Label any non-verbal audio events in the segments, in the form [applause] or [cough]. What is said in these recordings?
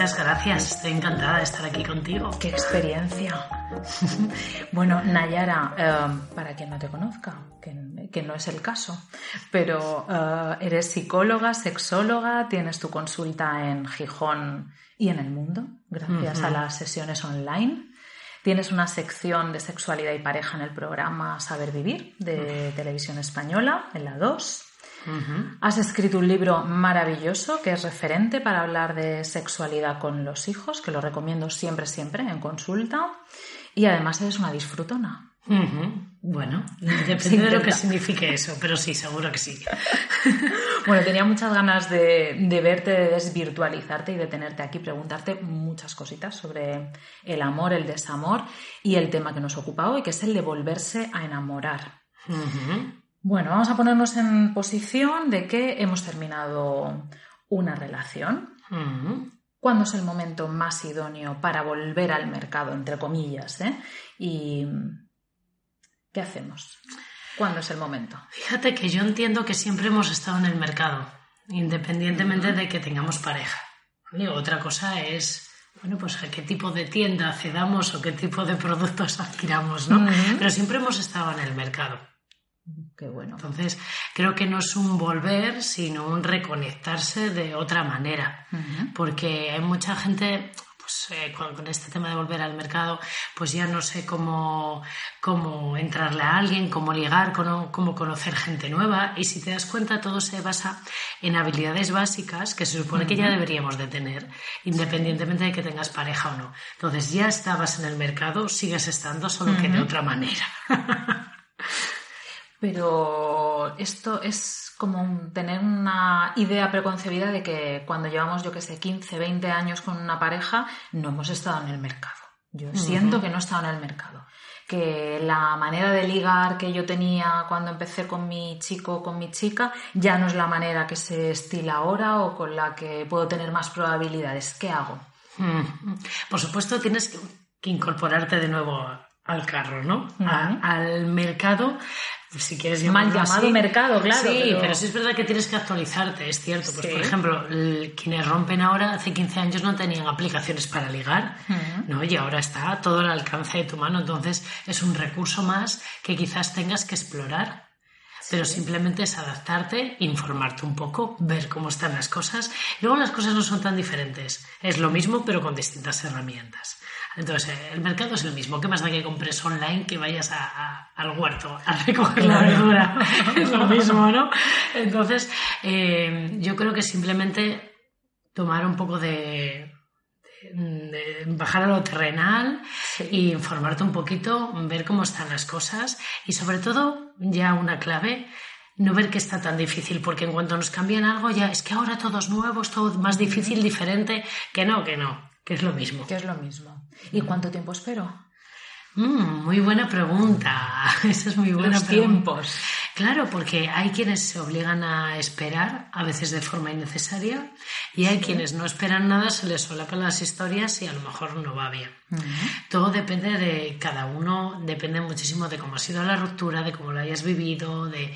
Muchas gracias, estoy encantada de estar aquí contigo. Qué experiencia. [laughs] bueno, Nayara, eh, para quien no te conozca, que, no es el caso, pero eh, eres psicóloga, sexóloga, tienes tu consulta en Gijón y en el mundo, gracias a las sesiones online. Tienes una sección de sexualidad y pareja en el programa Saber Vivir de Televisión Española, en la 2. Has escrito un libro maravilloso que es referente para hablar de sexualidad con los hijos, que lo recomiendo siempre, siempre en consulta. Y además eres una disfrutona. Bueno, [laughs] depende de lo que signifique eso, pero sí, seguro que sí. [laughs] bueno, tenía muchas ganas de, de, verte, de desvirtualizarte y de tenerte aquí, preguntarte muchas cositas sobre el amor, el desamor y el tema que nos ocupa hoy, que es el de volverse a enamorar. Bueno, vamos a ponernos en posición de que hemos terminado una relación. ¿Cuándo es el momento más idóneo para volver al mercado, entre comillas? Eh? ¿Y qué hacemos? ¿Cuándo es el momento? Fíjate que yo entiendo que siempre hemos estado en el mercado, independientemente de que tengamos pareja. Otra cosa es bueno, pues a qué tipo de tienda accedamos o qué tipo de productos adquiramos, ¿no? Pero siempre hemos estado en el mercado. Qué bueno. Entonces, creo que no es un volver, sino un reconectarse de otra manera. Porque hay mucha gente, pues eh, con, este tema de volver al mercado, pues ya no sé cómo, cómo entrarle a alguien, cómo ligar, cómo, cómo, conocer gente nueva. Y si te das cuenta, todo se basa en habilidades básicas que se supone que ya deberíamos de tener, independientemente de que tengas pareja o no. Entonces, ya estabas en el mercado, sigues estando, solo que de otra manera. [laughs] Pero esto es como tener una idea preconcebida de que cuando llevamos, yo que sé, 15, 20 años con una pareja, no hemos estado en el mercado. Yo siento que no he estado en el mercado. Que la manera de ligar que yo tenía cuando empecé con mi chico o con mi chica ya no es la manera que se estila ahora o con la que puedo tener más probabilidades. ¿Qué hago? Por supuesto, tienes que incorporarte de nuevo al carro, ¿no? al mercado si quieres Mal llamado mercado, claro. Sí, pero... sí es verdad que tienes que actualizarte, es cierto. Pues, por ejemplo, quienes rompen ahora, hace 15 años no tenían aplicaciones para ligar, ¿no? Y ahora está todo al alcance de tu mano. Entonces, es un recurso más que quizás tengas que explorar. Pero simplemente es adaptarte, informarte un poco, ver cómo están las cosas. Luego las cosas no son tan diferentes. Es lo mismo, pero con distintas herramientas. Entonces, eh, el mercado es el mismo. ¿Qué más da que compres online que vayas al huerto a recoger la verdura? [laughs] es lo mismo, ¿no? Entonces, eh, yo creo que simplemente tomar un poco de, bajar a lo terrenal e informarte un poquito, ver cómo están las cosas y sobre todo, ya una clave, no ver que está tan difícil, porque en cuanto nos cambian algo ya es que ahora todo es nuevo, es todo más difícil, diferente, que no, que no, que es lo mismo. Que es lo mismo. ¿Y cuánto tiempo espero? Mm, muy buena pregunta. [laughs] Esa es muy buena Los tiempos. Claro, porque hay quienes se obligan a esperar, a veces de forma innecesaria, y hay quienes no esperan nada, se les solapan las historias y a lo mejor no va bien. Todo depende de cada uno, depende muchísimo de cómo ha sido la ruptura, de cómo lo hayas vivido, de,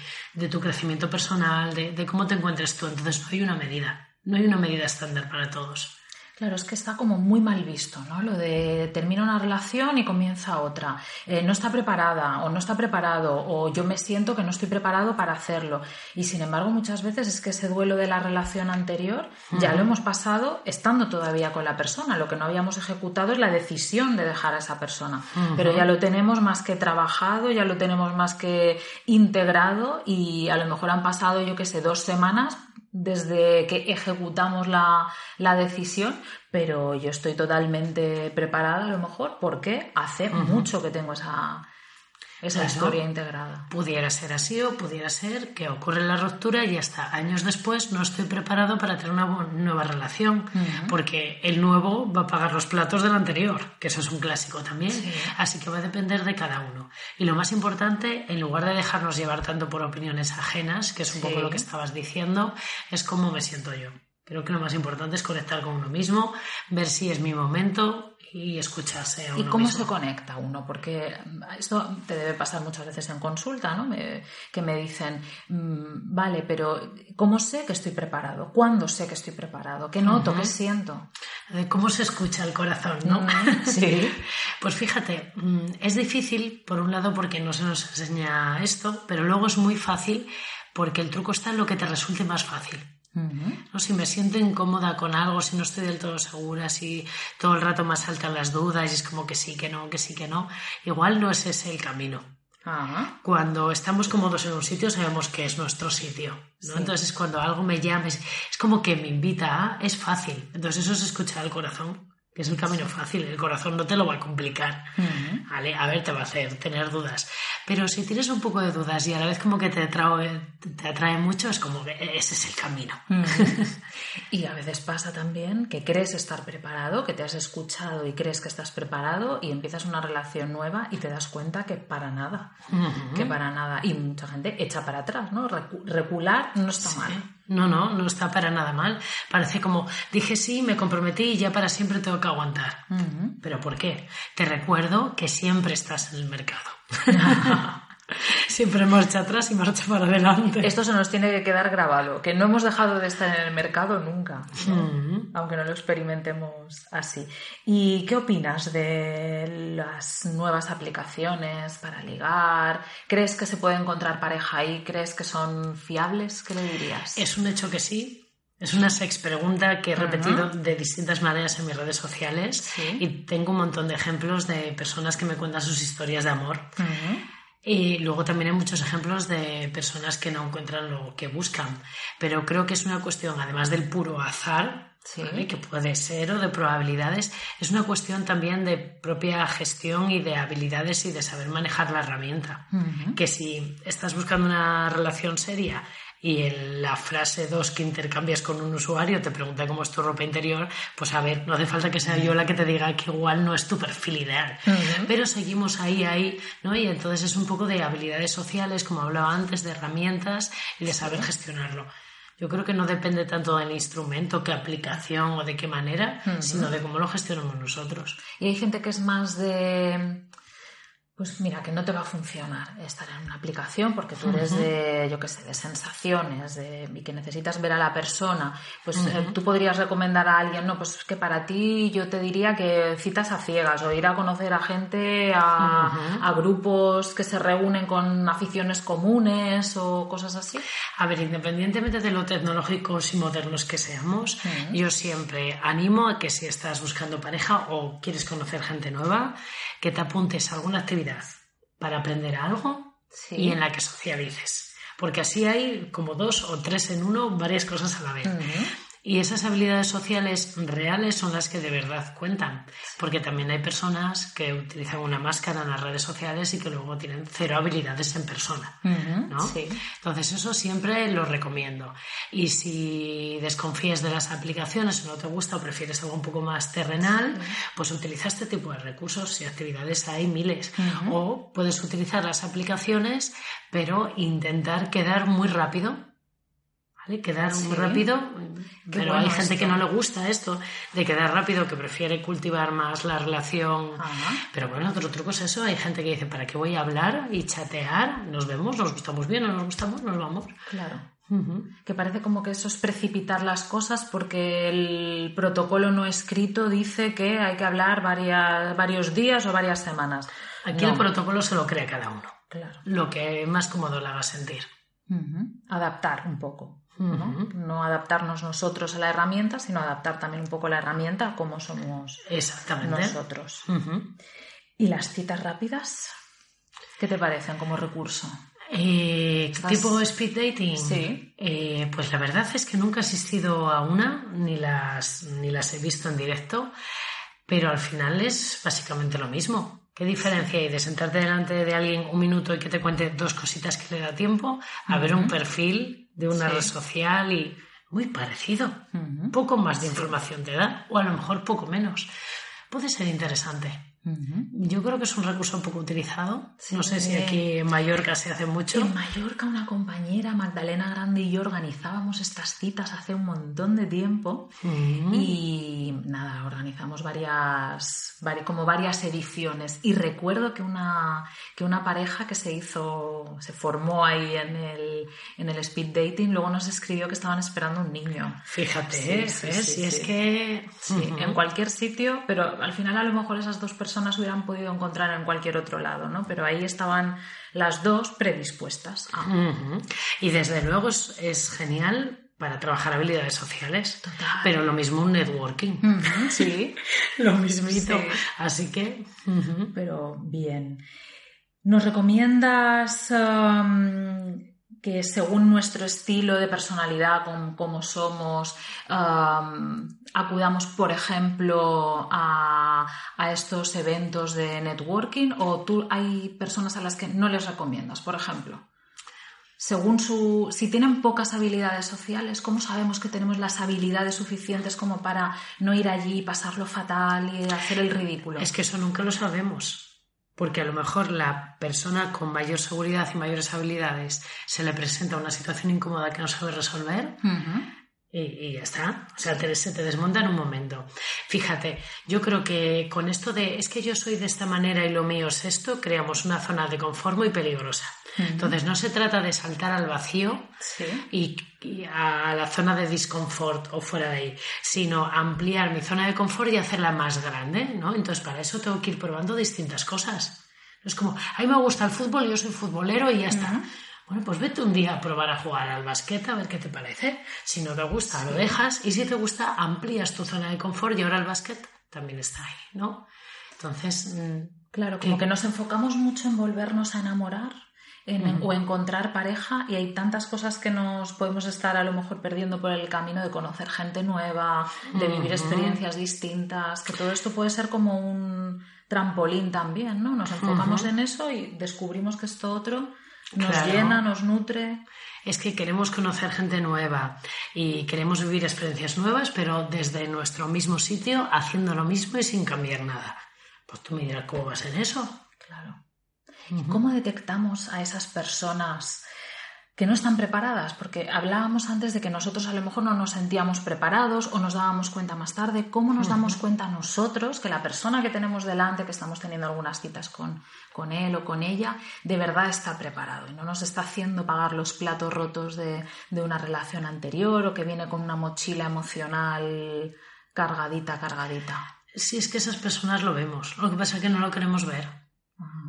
tu crecimiento personal, de, de cómo te encuentres tú. Entonces no hay una medida, no hay una medida estándar para todos. Claro, es que está como muy mal visto, ¿no? Lo de termina una relación y comienza otra. Eh, no está preparada o no está preparado o yo me siento que no estoy preparado para hacerlo. Y sin embargo, muchas veces es que ese duelo de la relación anterior ya lo hemos pasado estando todavía con la persona. Lo que no habíamos ejecutado es la decisión de dejar a esa persona. Pero ya lo tenemos más que trabajado, ya lo tenemos más que integrado y a lo mejor han pasado, yo qué sé, dos semanas desde que ejecutamos la, decisión, pero yo estoy totalmente preparada a lo mejor porque hace mucho que tengo esa, esa historia integrada. Pudiera ser así o pudiera ser que ocurre la ruptura y hasta años después no estoy preparado para tener una nueva relación, porque el nuevo va a pagar los platos del anterior, que eso es un clásico también. Así que va a depender de cada uno. Y lo más importante, en lugar de dejarnos llevar tanto por opiniones ajenas, que es un poco lo que estabas diciendo, es cómo me siento yo. Creo que lo más importante es conectar con uno mismo, ver si es mi momento y escucharse a uno ¿Y cómo mismo. se conecta uno? Porque esto te debe pasar muchas veces en consulta, ¿no? que me dicen, mm, vale, pero ¿cómo sé que estoy preparado? ¿Cuándo sé que estoy preparado? ¿Qué noto? ¿Qué siento? ¿Cómo se escucha el corazón, no? Mm, [laughs] sí. pues fíjate, mm, es difícil, por un lado, porque no se nos enseña esto, pero luego es muy fácil porque el truco está en lo que te resulte más fácil. ¿No? Si me siento incómoda con algo, si no estoy del todo segura, si todo el rato me saltan las dudas y es como que sí, que no, que sí, que no, igual no es ese el camino. Cuando estamos cómodos en un sitio sabemos que es nuestro sitio. ¿no? Entonces cuando algo me llama, es, es, como que me invita a, es fácil. Entonces eso es escuchar el corazón que es el camino fácil, el corazón no te lo va a complicar, ¿vale? A ver, te va a hacer tener dudas. Pero si tienes un poco de dudas y a la vez como que te atrae, te atrae mucho, es como que ese es el camino. [laughs] y a veces pasa también que crees estar preparado, que te has escuchado y crees que estás preparado y empiezas una relación nueva y te das cuenta que para nada, que para nada. Y mucha gente echa para atrás, ¿no? Recular no está sí. mal. No, no, no está para nada mal. Parece como dije sí, me comprometí y ya para siempre tengo que aguantar. ¿Pero por qué? Te recuerdo que siempre estás en el mercado. [laughs] Siempre marcha atrás y marcha para adelante. Esto se nos tiene que quedar grabado, que no hemos dejado de estar en el mercado nunca, ¿no? aunque no lo experimentemos así. ¿Y qué opinas de las nuevas aplicaciones para ligar? ¿Crees que se puede encontrar pareja ahí? ¿Crees que son fiables? ¿Qué le dirías? Es un hecho que sí. Es una sex pregunta que he repetido de distintas maneras en mis redes sociales ¿Sí? y tengo un montón de ejemplos de personas que me cuentan sus historias de amor. Y luego también hay muchos ejemplos de personas que no encuentran lo que buscan. Pero creo que es una cuestión, además del puro azar, Sí. ¿vale? que puede ser, o de probabilidades, es una cuestión también de propia gestión y de habilidades y de saber manejar la herramienta. Que si estás buscando una relación seria y en la frase 2 que intercambias con un usuario te pregunta cómo es tu ropa interior, pues a ver, no hace falta que sea yo la que te diga que igual no es tu perfil ideal. Pero seguimos ahí, ahí, ¿no? Y entonces es un poco de habilidades sociales, como hablaba antes, de herramientas y de saber gestionarlo. Yo creo que no depende tanto del instrumento, qué aplicación o de qué manera, sino de cómo lo gestionamos nosotros. Y hay gente que es más de pues mira, que no te va a funcionar estar en una aplicación porque tú eres de, yo qué sé, de sensaciones de, y que necesitas ver a la persona. Pues eh, tú podrías recomendar a alguien, no, pues es que para ti yo te diría que citas a ciegas o ir a conocer a gente, a, a grupos que se reúnen con aficiones comunes o cosas así. A ver, independientemente de lo tecnológicos y modernos que seamos, yo siempre animo a que si estás buscando pareja o quieres conocer gente nueva, que te apuntes a alguna actividad para aprender algo Sí. y en la que socialices. Porque así hay como dos o tres en uno, varias cosas a la vez. Y esas habilidades sociales reales son las que de verdad cuentan. Porque también hay personas que utilizan una máscara en las redes sociales y que luego tienen cero habilidades en persona. ¿no? Sí. Entonces eso siempre lo recomiendo. Y si desconfías de las aplicaciones o no te gusta o prefieres algo un poco más terrenal, pues utiliza este tipo de recursos y actividades hay miles. O puedes utilizar las aplicaciones, pero intentar quedar muy rápido. ¿Vale? Quedar Sí. muy rápido, Qué pero hay gente que no le gusta esto de quedar rápido, que prefiere cultivar más la relación. Ajá. Pero bueno, otro truco es eso. Hay gente que dice, ¿para qué voy a hablar y chatear? Nos vemos, nos gustamos bien, no nos gustamos, nos vamos. Claro. Que parece como que eso es precipitar las cosas porque el protocolo no escrito dice que hay que hablar varias, varios días o varias semanas. Aquí No. el protocolo se lo crea cada uno. Claro. Lo que más cómodo le haga sentir. Adaptar un poco. ¿No? No adaptarnos nosotros a la herramienta, sino adaptar también un poco la herramienta a cómo somos Exactamente. nosotros. ¿Y las citas rápidas? ¿Qué te parecen como recurso? Eh, ¿Tipo speed dating? Sí. Eh, pues la verdad es que nunca he asistido a una, ni las, ni las he visto en directo, pero al final es básicamente lo mismo. ¿Qué diferencia hay de sentarte delante de alguien un minuto y que te cuente dos cositas que le da tiempo a ver un perfil de una red social y muy parecido? Poco más de información te da o a lo mejor poco menos. Puede ser interesante. Yo creo que es un recurso un poco utilizado. No sé si aquí en Mallorca se hace mucho. En Mallorca una compañera, Magdalena Grande y yo organizábamos estas citas hace un montón de tiempo y nada, organizamos varias, como varias ediciones. Y recuerdo que una, que una pareja que se hizo, se formó ahí en el, en el speed dating, luego nos escribió que estaban esperando un niño. Fíjate, sí, sí, es que... en cualquier sitio, pero al final a lo mejor esas dos personas personas hubieran podido encontrar en cualquier otro lado, ¿no? Pero ahí estaban las dos predispuestas. Y desde luego es, genial para trabajar habilidades sociales. Pero lo mismo un networking. [laughs] Sí. lo mismito. Así que. Pero bien. ¿Nos recomiendas um, que según nuestro estilo de personalidad, como, somos, acudamos, por ejemplo, a, estos eventos de networking o tú hay personas a las que no les recomiendas, por ejemplo? Según su, si tienen pocas habilidades sociales, ¿cómo sabemos que tenemos las habilidades suficientes como para no ir allí, pasarlo fatal y hacer el ridículo? Es que eso nunca lo sabemos porque a lo mejor la persona con mayor seguridad y mayores habilidades se le presenta una situación incómoda que no sabe resolver y, ya está. O sea, se te desmonta en un momento. Fíjate, yo creo que con esto de es que yo soy de esta manera y lo mío es esto, creamos una zona de confort muy peligrosa. Entonces no se trata de saltar al vacío y, a la zona de disconfort o fuera de ahí, sino ampliar mi zona de confort y hacerla más grande, ¿no? Entonces para eso tengo que ir probando distintas cosas. es como, a mí me gusta el fútbol, yo soy futbolero y ya está. Bueno, pues vete un día a probar a jugar al basquete a ver qué te parece. Si no te gusta, lo dejas y si te gusta, amplías tu zona de confort y ahora el básquet también está ahí, ¿no? Entonces... Mm, claro, como que nos enfocamos mucho en volvernos a enamorar o encontrar pareja y hay tantas cosas que nos podemos estar a lo mejor perdiendo por el camino de conocer gente nueva, de vivir experiencias distintas, que todo esto puede ser como un trampolín también, ¿no? Nos enfocamos en eso y descubrimos que esto otro nos llena, nos nutre. Es que queremos conocer gente nueva y queremos vivir experiencias nuevas, pero desde nuestro mismo sitio, haciendo lo mismo y sin cambiar nada. Pues tú me dirás cómo vas en eso. Claro. ¿Cómo detectamos a esas personas que no están preparadas? Porque hablábamos antes de que nosotros a lo mejor no nos sentíamos preparados o nos dábamos cuenta más tarde. ¿Cómo nos damos cuenta nosotros que la persona que tenemos delante, que estamos teniendo algunas citas con, con él o con ella, de verdad está preparado y no nos está haciendo pagar los platos rotos de, de una relación anterior o que viene con una mochila emocional cargadita, cargadita? Sí, es que esas personas lo vemos. Lo que pasa es que no lo queremos ver.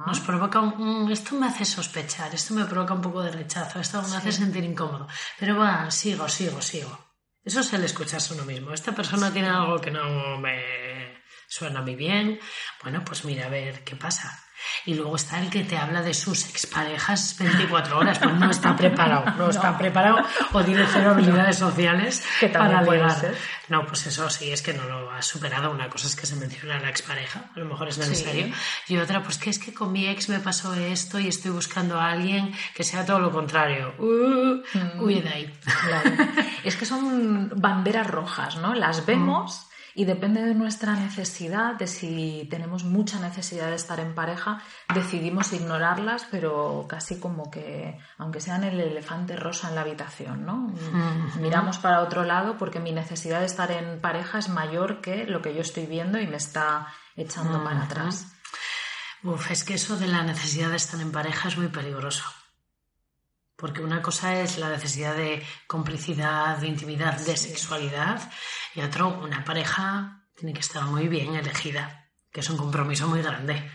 Nos provoca un, esto me hace sospechar, esto me provoca un poco de rechazo, esto me hace sentir incómodo. Pero va, sigo, sigo, sigo. Eso es el escucharse uno mismo. Esta persona tiene algo que no me suena muy bien. Bueno, pues mira, a ver qué pasa. Y luego está el que te habla de sus exparejas 24 horas, pues no está preparado, [laughs] no, está preparado o tiene [laughs] cero habilidades sociales que para ligar. No, pues eso sí, es que no lo ha superado. Una cosa es que se menciona a la expareja, a lo mejor es necesario. Y otra, pues que es que con mi ex me pasó esto y estoy buscando a alguien que sea todo lo contrario. Uh, Huye de ahí. es que son banderas rojas, ¿no? Las vemos. Y depende de nuestra necesidad, de si tenemos mucha necesidad de estar en pareja, decidimos ignorarlas, pero casi como que, aunque sean el elefante rosa en la habitación, ¿no? Miramos para otro lado porque mi necesidad de estar en pareja es mayor que lo que yo estoy viendo y me está echando para atrás. Uf, es que eso de la necesidad de estar en pareja es muy peligroso. Porque una cosa es la necesidad de complicidad, de intimidad, de sexualidad, y otro, una pareja tiene que estar muy bien elegida, que es un compromiso muy grande.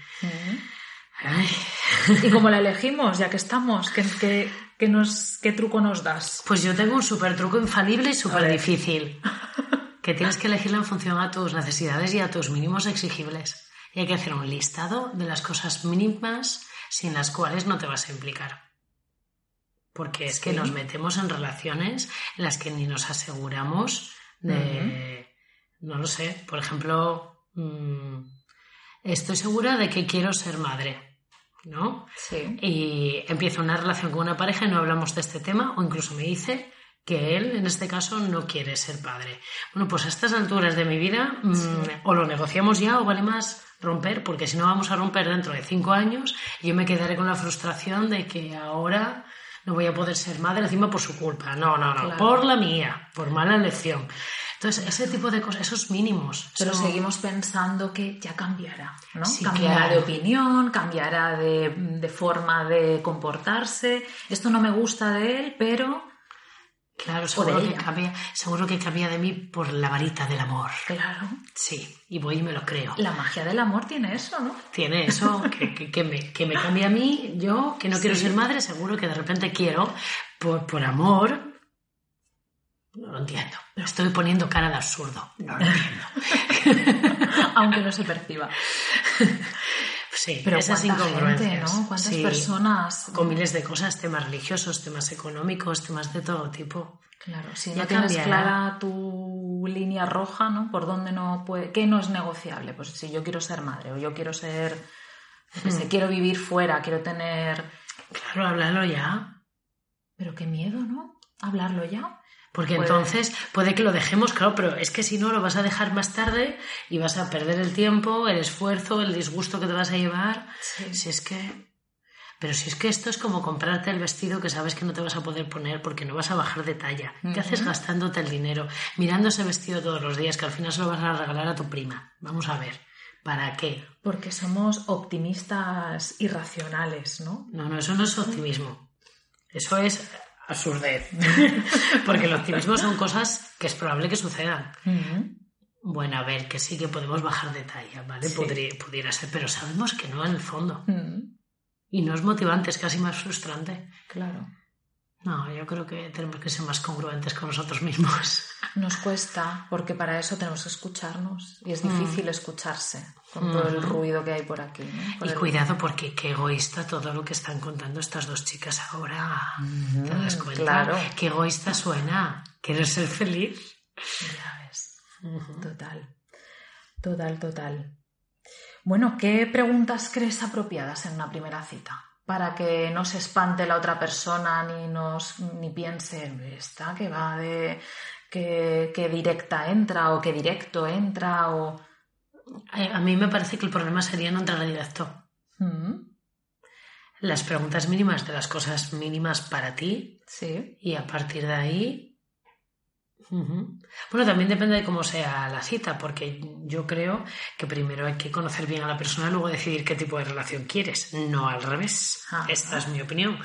¿Y cómo la elegimos, ya que estamos? ¿Qué, nos, ¿Qué truco nos das? Pues yo tengo un súper truco infalible y súper difícil. [laughs] que tienes que elegirla en función a tus necesidades y a tus mínimos exigibles. Y hay que hacer un listado de las cosas mínimas sin las cuales no te vas a implicar. Porque es que nos metemos en relaciones en las que ni nos aseguramos de, no lo sé, por ejemplo, mm, estoy segura de que quiero ser madre. ¿No? Sí. Y empiezo una relación con una pareja y no hablamos de este tema, o incluso me dice que él, en este caso, no quiere ser padre. Bueno, pues a estas alturas de mi vida, mm, o lo negociamos ya o vale más romper, porque si no vamos a romper dentro de cinco años y yo me quedaré con la frustración de que ahora no voy a poder ser madre encima por su culpa. No, no, no, por la mía, por mala elección. Entonces, ese tipo de cosas, esos mínimos. Pero seguimos pensando que ya cambiará, ¿no? cambiará de opinión, cambiará de, de, forma de comportarse. Esto no me gusta de él, pero. Claro, seguro que, cambia, seguro que cambia de mí por la varita del amor. Claro. Sí, y voy y me lo creo. La magia del amor tiene eso, ¿no? Tiene eso, que, que, que, me, que me cambia a mí, yo que no quiero ser madre, seguro que de repente quiero, por, por amor, no lo entiendo. Lo estoy poniendo cara de absurdo. No lo entiendo. [laughs] Aunque no se perciba. [laughs] Sí, pero esas incongruencias. ¿no? ¿Cuántas personas? Con miles de cosas, temas religiosos, temas económicos, temas de todo tipo. Claro, si no tienes clara tu línea roja, ¿no? Por dónde no puede, qué no es negociable. Pues si yo quiero ser madre o yo quiero ser, hmm. quiero vivir fuera, quiero tener. Claro, hablarlo ya. Pero qué miedo, ¿no? Hablarlo ya. Porque entonces puede que lo dejemos, claro, pero es que si no lo vas a dejar más tarde y vas a perder el tiempo, el esfuerzo, el disgusto que te vas a llevar. Si es que. Pero si es que esto es como comprarte el vestido que sabes que no te vas a poder poner porque no vas a bajar de talla. ¿Qué haces gastándote el dinero? Mirando ese vestido todos los días que al final se lo vas a regalar a tu prima. Vamos a ver. ¿Para qué? Porque somos optimistas irracionales, ¿no? No, no, eso no es optimismo. Eso es absurdez. [laughs] Porque el optimismo son [laughs] cosas que es probable que sucedan. Bueno, a ver, que sí que podemos bajar de talla, ¿vale? Podría, pudiera ser, pero sabemos que no en el fondo. Y no es motivante, es casi más frustrante. Claro. No, yo creo que tenemos que ser más congruentes con nosotros mismos. Nos cuesta, porque para eso tenemos que escucharnos. Y es difícil mm. escucharse con todo el ruido que hay por aquí. y cuidado, porque qué egoísta todo lo que están contando estas dos chicas ahora. ¿Te das cuenta? Claro. Qué egoísta suena. ¿Quieres ser feliz? Ya ves. Total. Total, total. Bueno, ¿qué preguntas crees apropiadas en una primera cita? para que no se espante la otra persona ni nos ni piense esta que va de que, directa entra o que directo entra o a mí me parece que el problema sería no entrar a directo mm. las preguntas mínimas de las cosas mínimas para ti sí y a partir de ahí bueno, también depende de cómo sea la cita, porque yo creo que primero hay que conocer bien a la persona y luego decidir qué tipo de relación quieres, no al revés. Esta es mi opinión.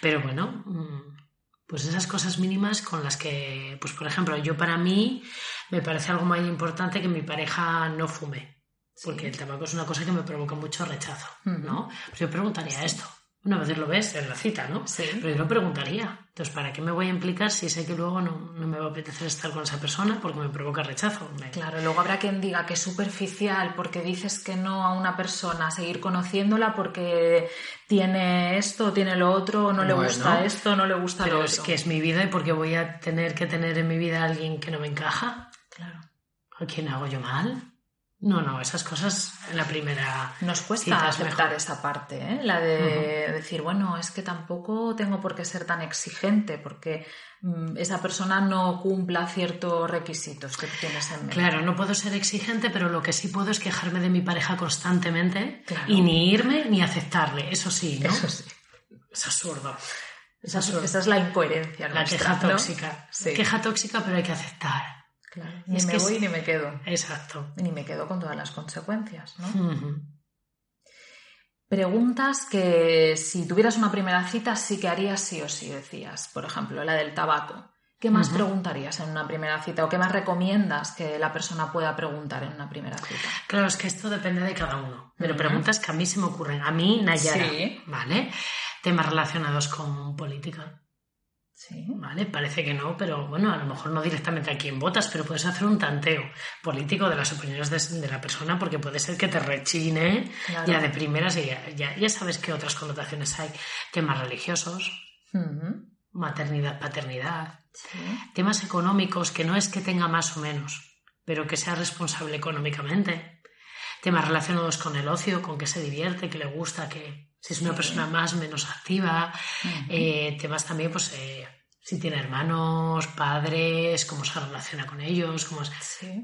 Pero bueno, mm, pues esas cosas mínimas con las que, pues por ejemplo, yo para mí me parece algo muy importante que mi pareja no fume, porque el tabaco es una cosa que me provoca mucho rechazo, ¿no? Pues yo preguntaría esto. Una vez lo ves en la cita, ¿no? Sí. Pero yo lo preguntaría. Entonces, ¿para qué me voy a implicar si sé que luego no, me va a apetecer estar con esa persona porque me provoca rechazo? Claro, luego habrá quien diga que es superficial porque dices que no a una persona, seguir conociéndola porque tiene esto, tiene lo otro, no le gusta esto, no le gusta lo otro. es que es mi vida y porque voy a tener que tener en mi vida a alguien que no me encaja. Claro. ¿A quién hago yo mal? No, no, esas cosas en la primera. Nos cuesta aceptar esa parte, ¿eh? la de decir, bueno, es que tampoco tengo por qué ser tan exigente, porque mm, esa persona no cumpla ciertos requisitos que tienes en mente. Claro, no puedo ser exigente, pero lo que sí puedo es quejarme de mi pareja constantemente y ni irme ni aceptarle, eso sí, ¿no? Eso sí. Es absurdo. Esa es la incoherencia. La queja tóxica. Queja tóxica, pero hay que aceptar. Ni me voy ni me quedo. Exacto. Ni me quedo con todas las consecuencias, ¿no? Preguntas que si tuvieras una primera cita sí que harías sí o sí, decías. Por ejemplo, la del tabaco. ¿Qué más preguntarías en una primera cita o qué más recomiendas que la persona pueda preguntar en una primera cita? Claro, es que esto depende de cada uno. Pero preguntas que a mí se me ocurren. A mí, Nayara, ¿vale? Temas relacionados con política. Sí. Vale, parece que no, pero bueno, a lo mejor no directamente a quién votas, pero puedes hacer un tanteo político de las opiniones de, la persona porque puede ser que te rechine ya de primeras y ya, ya, sabes qué otras connotaciones hay. Temas religiosos, maternidad, paternidad, temas económicos que no es que tenga más o menos, pero que sea responsable económicamente. Temas relacionados con el ocio, con qué se divierte, qué le gusta, que si es una persona más, menos activa, eh, temas también, pues... Eh, si tiene hermanos, padres, cómo se relaciona con ellos, cómo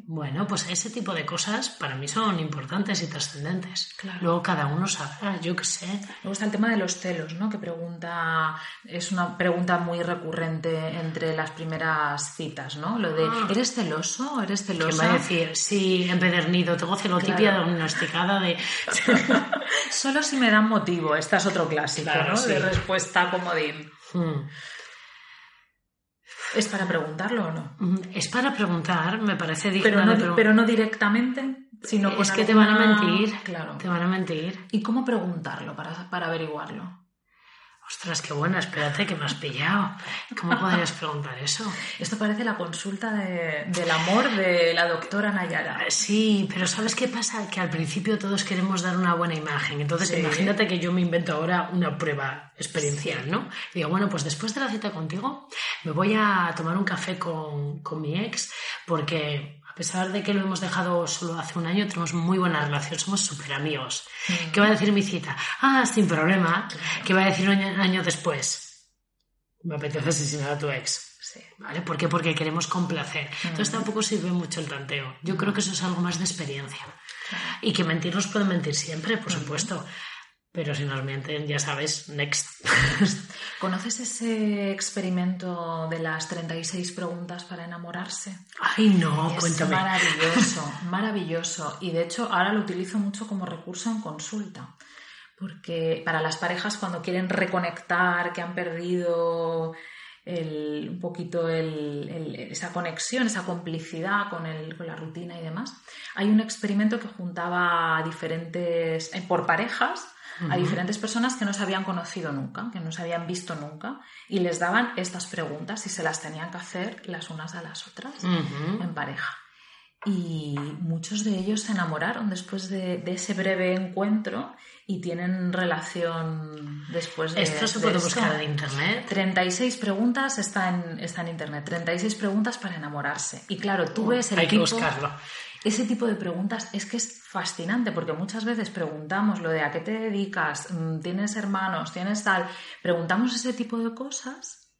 Bueno, pues ese tipo de cosas para mí son importantes y trascendentes. Luego cada uno sabrá, yo qué sé. Me gusta el tema de los celos, ¿no? Que pregunta, es una pregunta muy recurrente entre las primeras citas, ¿no? Lo de, ah. ¿eres celoso? ¿Eres celosa? ¿Qué va a decir? Sí, empedernido, tengo celotipia diagnosticada de... [laughs] Solo si me dan motivo, esta es otro clásico, ¿no? De respuesta comodín. Hmm. ¿Es para preguntarlo o no? Es para preguntar, me parece digno pero no, pero no directamente, sino Es que te van a mentir, claro. Te van a mentir. ¿Y cómo preguntarlo para, para averiguarlo? Ostras, qué buena, espérate que me has pillado. ¿Cómo podrías preguntar eso? Esto parece la consulta del amor de la doctora Nayara. Eh, sí, pero ¿sabes qué pasa? Que al principio todos queremos dar una buena imagen. Entonces, imagínate que yo me invento ahora una prueba experiencial, ¿no? digo, bueno, pues después de la cita contigo, me voy a tomar un café con, con mi ex porque pesar de que lo hemos dejado solo hace un año, tenemos muy buena relación, somos súper amigos. Mm. ¿Qué va a decir mi cita? Ah, sin problema. ¿Qué va a decir un año, después? Me apetece asesinar a tu ex. ¿Vale? ¿Por qué? Porque queremos complacer. Mm. Entonces tampoco sirve mucho el tanteo. Yo creo que eso es algo más de experiencia. Y que mentir nos puede mentir siempre, por supuesto. Pero si nos mienten, ya sabes, next. [laughs] ¿Conoces ese experimento de las 36 preguntas para enamorarse? Ay, no, es cuéntame. Maravilloso, [laughs] maravilloso. Y de hecho, ahora lo utilizo mucho como recurso en consulta. Porque para las parejas, cuando quieren reconectar, que han perdido un poquito esa conexión, esa complicidad con, con, la rutina y demás, hay un experimento que juntaba diferentes, eh, por parejas, a diferentes personas que no se habían conocido nunca, que no se habían visto nunca, y les daban estas preguntas y se las tenían que hacer las unas a las otras en pareja. Y muchos de ellos se enamoraron después de, ese breve encuentro y tienen relación después de ¿Esto se puede buscar en internet? 36 preguntas está en, está en internet, 36 preguntas para enamorarse. Y claro, tú ves el Hay que buscarlo. Ese tipo de preguntas es que es fascinante porque muchas veces preguntamos lo de a qué te dedicas, mm, tienes hermanos, tienes tal, preguntamos ese tipo de cosas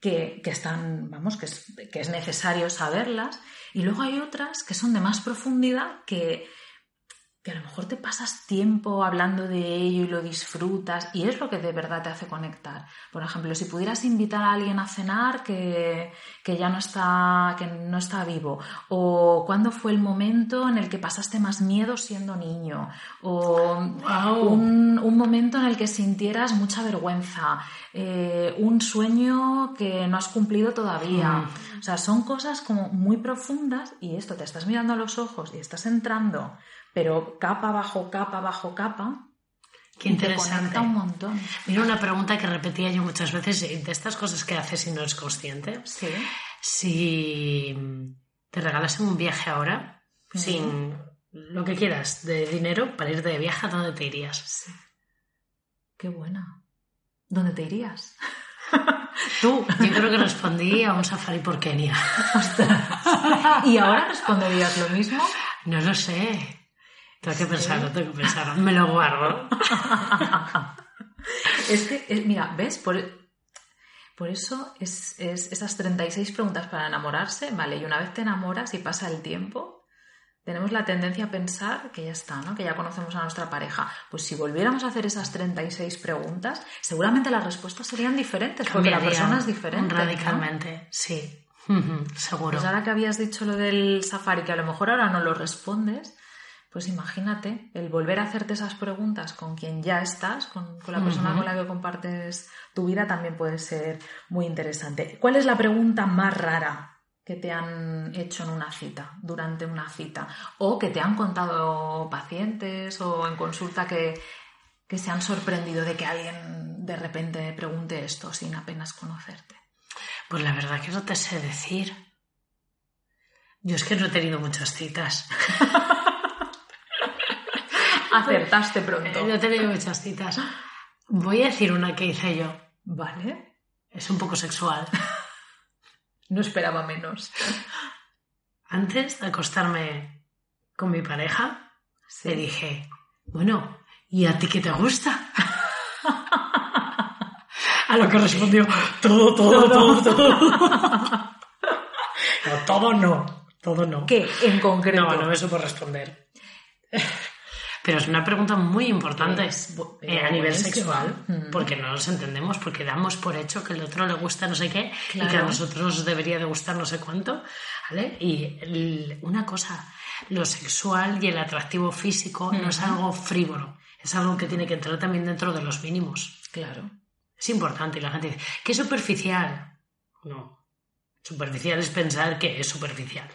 que, están, vamos, que es, que es necesario saberlas y luego hay otras que son de más profundidad que que a lo mejor te pasas tiempo hablando de ello y lo disfrutas y es lo que de verdad te hace conectar. Por ejemplo, si pudieras invitar a alguien a cenar que, ya no está, que no está vivo, o cuándo fue el momento en el que pasaste más miedo siendo niño, o un, momento en el que sintieras mucha vergüenza, eh, un sueño que no has cumplido todavía. Mm. O sea, son cosas como muy profundas y esto te estás mirando a los ojos y estás entrando pero capa bajo capa bajo capa. Qué interesante. un montón. Mira, una pregunta que repetía yo muchas veces de estas cosas que haces y no eres consciente. Sí. Si te regalasen un viaje ahora, sin lo que quieras de dinero para irte de viaje, ¿a dónde te irías? Sí. Qué buena. ¿Dónde te irías? [laughs] Tú. Yo creo que respondí a un safari por Kenia. [laughs] ¿Y ahora responderías lo mismo? No lo sé. Tengo que pensarlo, tengo que pensarlo. Me lo guardo. [laughs] es que, eh, mira, ¿ves? Por, por eso es, esas 36 preguntas para enamorarse, ¿vale? Y una vez te enamoras y pasa el tiempo, tenemos la tendencia a pensar que ya está, ¿no? Que ya conocemos a nuestra pareja. Pues si volviéramos a hacer esas 36 preguntas, seguramente las respuestas serían diferentes, porque la persona es diferente. Radicalmente, sí. [laughs] seguro. Pues ahora que habías dicho lo del safari, que a lo mejor ahora no lo respondes, pues imagínate el volver a hacerte esas preguntas con quien ya estás, con, la persona con la que compartes tu vida, también puede ser muy interesante. ¿Cuál es la pregunta más rara que te han hecho en una cita, durante una cita? O que te han contado pacientes o en consulta que, que se han sorprendido de que alguien de repente pregunte esto sin apenas conocerte. Pues la verdad que no te sé decir. Yo es que no he tenido muchas citas. [laughs] [laughs] Acertaste pronto. Yo he tenido muchas citas. Voy a decir una que hice yo. Vale. Es un poco sexual. No esperaba menos. Antes de acostarme con mi pareja, le dije, bueno, ¿y a ti qué te gusta? [laughs] a lo que respondió, todo, todo, todo, todo. [laughs] no, todo no, todo no. ¿Qué en concreto? No, no me supo responder. Pero es una pregunta muy importante eh, a nivel buenísima. sexual, Mm. porque no nos entendemos, porque damos por hecho que el otro le gusta no sé qué y que a nosotros debería de gustar no sé cuánto, ¿vale? Y el- una cosa, lo sexual y el atractivo físico no es algo frívolo, es algo que tiene que entrar también dentro de los mínimos. Claro. Es importante y la gente dice, ¿qué superficial? No, superficial es pensar que es superficial.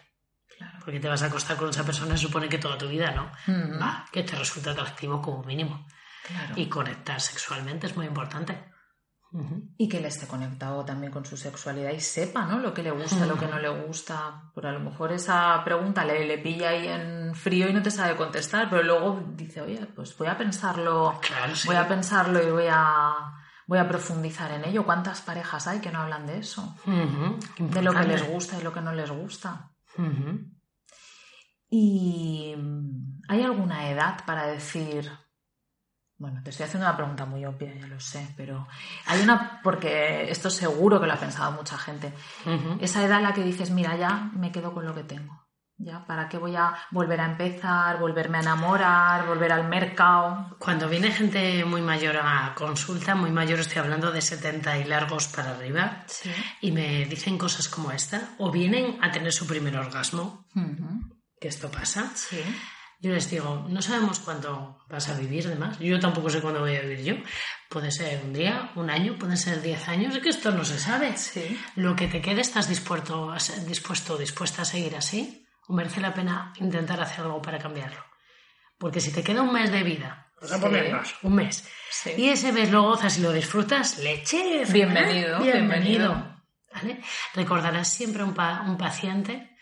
Porque te vas a acostar con esa persona, supone que toda tu vida, ¿no? Mm. Va, que te resulta atractivo como mínimo. Claro. Y conectar sexualmente es muy importante. Y que él esté conectado también con su sexualidad y sepa, ¿no? Lo que le gusta, lo que no le gusta. Por a lo mejor esa pregunta le, le pilla ahí en frío y no te sabe contestar, pero luego dice, oye, pues voy a pensarlo, Claro, sí. voy a pensarlo y voy a, voy a profundizar en ello. ¿Cuántas parejas hay que no hablan de eso? Ujú. De lo que les gusta y lo que no les gusta. ¿Y mm, hay alguna edad para decir... Bueno, te estoy haciendo una pregunta muy obvia, ya lo sé, pero hay una, porque esto seguro que lo ha pensado mucha gente. Esa edad en la que dices, mira, ya me quedo con lo que tengo. ¿Ya? ¿Para qué voy a volver a empezar, volverme a enamorar, volver al mercado? Cuando viene gente muy mayor a consulta, muy mayor estoy hablando de 70 y largos para arriba, Sí. y me dicen cosas como esta, o vienen a tener su primer orgasmo, que esto pasa, Sí. Yo les digo, no sabemos cuándo vas a vivir, además. Yo tampoco sé cuándo voy a vivir yo. Puede ser un día, un año, pueden ser diez años, es que esto no se sabe. Sí. Lo que te quede, ¿estás dispuesto, dispuesto o dispuesta a seguir así? ¿O merece la pena intentar hacer algo para cambiarlo? Porque si te queda un mes de vida, a Sí. un mes, Sí. y ese mes lo gozas y lo disfrutas, leche. Bienvenido, bienvenido. ¿Vale? Recordarás siempre un, pa- un paciente,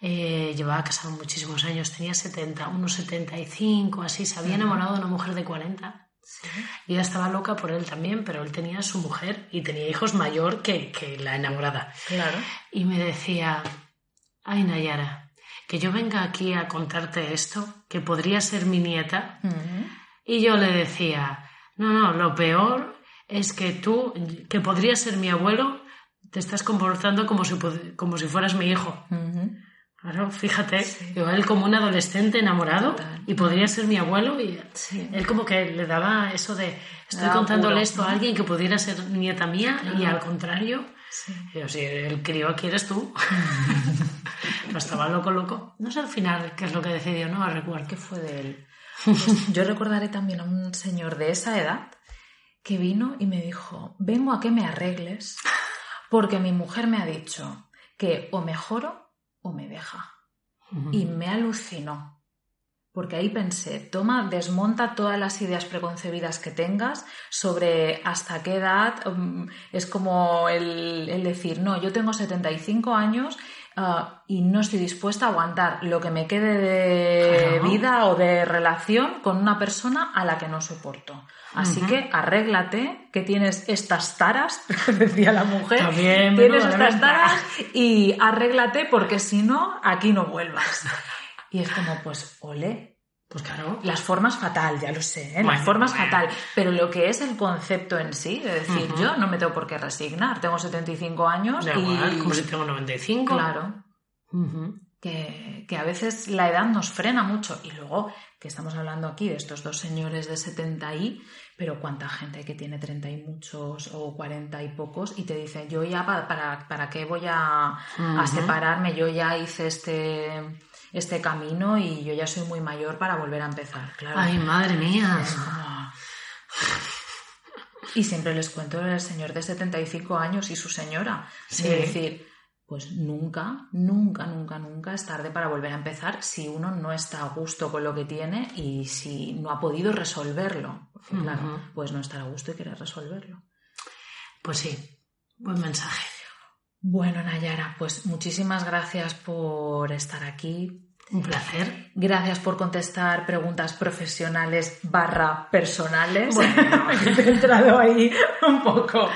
eh, llevaba casado muchísimos años, tenía 70, unos 75, así, se había enamorado de una mujer de 40. Y ella estaba loca por él también, pero él tenía a su mujer y tenía hijos mayor que, que la enamorada. Claro. Y me decía, ay Nayara, que yo venga aquí a contarte esto, que podría ser mi nieta. Y yo le decía, no, no, lo peor es que tú, que podría ser mi abuelo, te estás comportando como si, como si fueras mi hijo. Claro, fíjate, yo él como un adolescente enamorado Total. y podría ser mi abuelo y Sí. él como que le daba eso de estoy contándole apuro, esto a alguien que pudiera ser nieta mía y al contrario, Sí. yo si el crío aquí eres tú. [laughs] [laughs] no estaba loco, loco. No sé al final qué es lo que decidió, no recuerdo. ¿Qué fue de él? [laughs] Pues yo recordaré también a un señor de esa edad que vino y me dijo, vengo a que me arregles porque mi mujer me ha dicho que o mejoro o me deja. Y me alucinó. Porque ahí pensé, toma, desmonta todas las ideas preconcebidas que tengas sobre hasta qué edad. mm, es como el, el decir, no, yo tengo 75 años ah, y no estoy dispuesta a aguantar lo que me quede de Claro. vida o de relación con una persona a la que no soporto. Así que arréglate, que tienes estas taras, [laughs] decía la mujer. También, tienes estas taras y arréglate porque si no, aquí no vuelvas. Y es como, pues, ole. Pues claro. Las formas fatal, ya lo sé, ¿eh? Bueno, las formas bueno. fatal. Pero lo que es el concepto en sí, de decir, yo no me tengo por qué resignar, tengo 75 años Da y... igual, como si tengo 95. Claro, Ujú. que, que a veces la edad nos frena mucho. Y luego, que estamos hablando aquí de estos dos señores de 70 y, pero cuánta gente que tiene 30 y muchos o 40 y pocos y te dice, yo ya pa- para, para qué voy a, a separarme, yo ya hice este, este camino y yo ya soy muy mayor para volver a empezar. Claro. Ay, madre mía. Es como- Y siempre les cuento el señor de 75 años y su señora. Sí. De decir, pues nunca, nunca, nunca, nunca es tarde para volver a empezar si uno no está a gusto con lo que tiene y si no ha podido resolverlo. Porque, claro, puedes no estar a gusto y querer resolverlo. Pues sí, buen mensaje. Bueno, Nayara, pues muchísimas gracias por estar aquí. Un placer. Gracias por contestar preguntas profesionales barra personales. Bueno. [laughs] He entrado ahí un poco.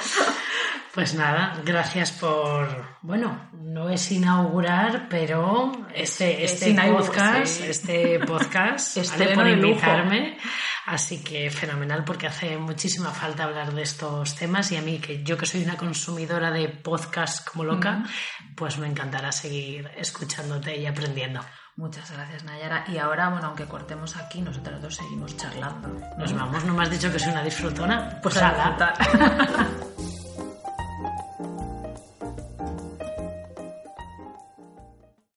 Pues nada, gracias por, bueno, no es inaugurar, pero este, este podcast, este podcast, este por invitarme. Así que fenomenal porque hace muchísima falta hablar de estos temas y a mí, que yo que soy una consumidora de podcast como loca, pues me encantará seguir escuchándote y aprendiendo. Muchas gracias, Nayara. Y ahora, bueno, aunque cortemos aquí, nosotros dos seguimos charlando. Nos vamos, no me has dicho que soy una disfrutona. Pues a [laughs]